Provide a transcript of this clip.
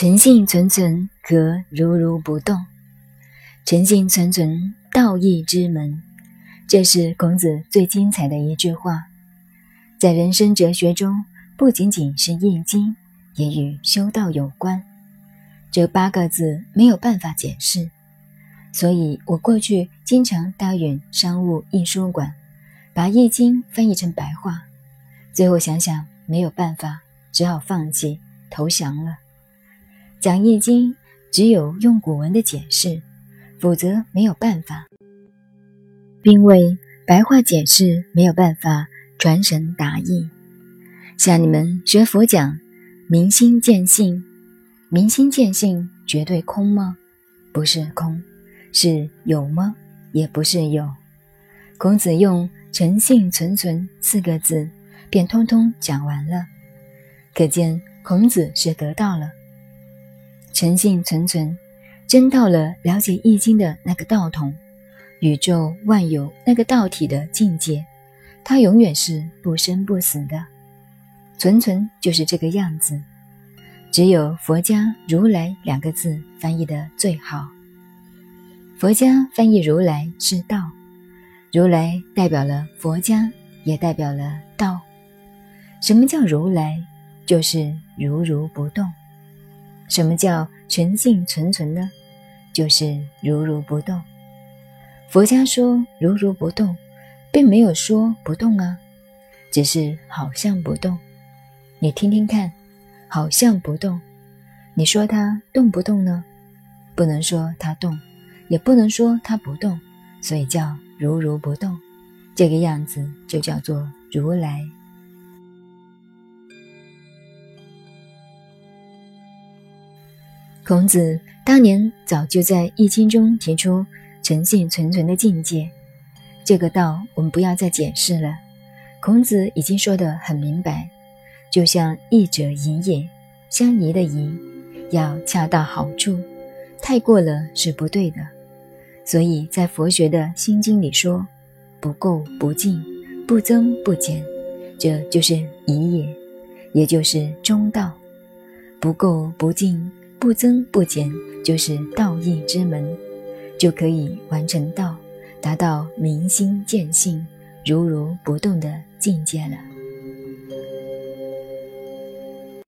诚信存存，和如如不动。诚信存存，道义之门。这是孔子最精彩的一句话，在人生哲学中，不仅仅是《易经》，也与修道有关。这八个字没有办法解释，所以我过去经常答应商务印书馆，把《易经》翻译成白话。最后想想没有办法，只好放弃投降了。讲《易经》，只有用古文的解释，否则没有办法。因为白话解释没有办法传神达意。像你们学佛讲明心见性，明心见性绝对空吗？不是空，是有吗？也不是有。孔子用“诚信存存”四个字，便通通讲完了。可见孔子是得到了诚信存存，真到了了解《易经》的那个道统。宇宙万有那个道体的境界，它永远是不生不死的，存存就是这个样子。只有佛家“如来”两个字翻译的最好。佛家翻译“如来”是道，如来代表了佛家，也代表了道。什么叫如来？就是如如不动。什么叫纯净纯纯呢？就是如如不动。佛家说如如不动，并没有说不动啊，只是好像不动。你听听看，好像不动。你说它动不动呢？不能说它动，也不能说它不动，所以叫如如不动。这个样子就叫做如来。孔子当年早就在《易经》中提出。诚信存存的境界，这个道我们不要再解释了。孔子已经说得很明白，就像义者宜也，相宜的宜，要恰到好处，太过了是不对的。所以在佛学的心经里说，不垢不净，不增不减，这就是宜也，也就是中道。不垢不净，不增不减，就是道义之门。就可以完成道，达到明心见性、如如不动的境界了。